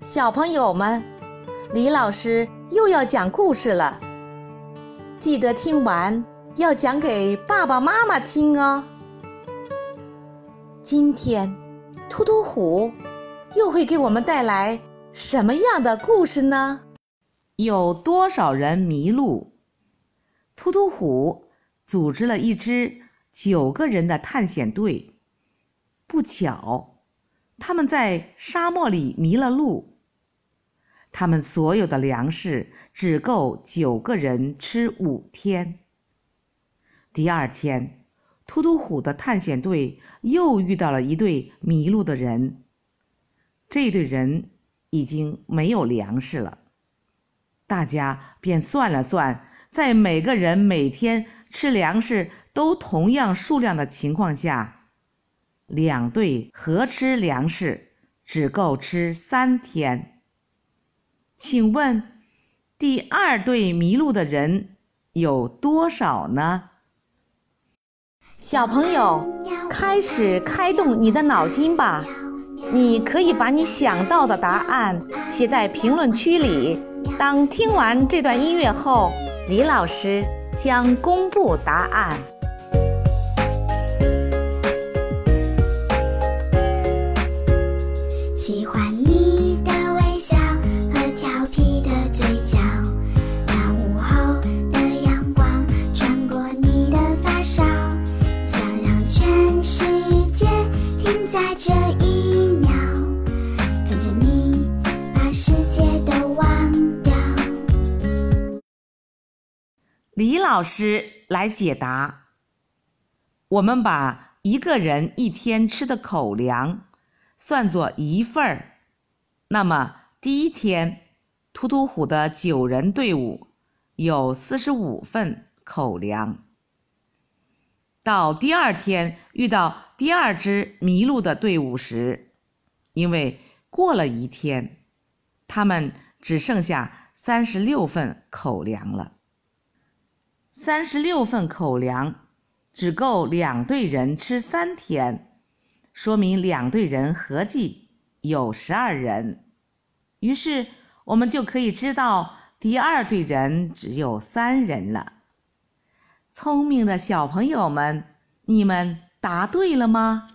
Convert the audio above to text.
小朋友们，李老师又要讲故事了，记得听完要讲给爸爸妈妈听哦。今天，突突虎又会给我们带来什么样的故事呢？有多少人迷路？突突虎组织了一支九个人的探险队。不巧，他们在沙漠里迷了路。他们所有的粮食只够九个人吃五天。第二天，突突虎的探险队又遇到了一队迷路的人。这队人已经没有粮食了，大家便算了算，在每个人每天吃粮食都同样数量的情况下。两队合吃粮食只够吃三天。请问，第二队迷路的人有多少呢？小朋友，开始开动你的脑筋吧！你可以把你想到的答案写在评论区里。当听完这段音乐后，李老师将公布答案。这一秒，看着你把世界都忘掉李老师来解答。我们把一个人一天吃的口粮算作一份儿，那么第一天，突突虎的九人队伍有四十五份口粮。到第二天遇到第二支迷路的队伍时，因为过了一天，他们只剩下三十六份口粮了。三十六份口粮只够两队人吃三天，说明两队人合计有十二人。于是我们就可以知道第二队人只有三人了。聪明的小朋友们，你们答对了吗？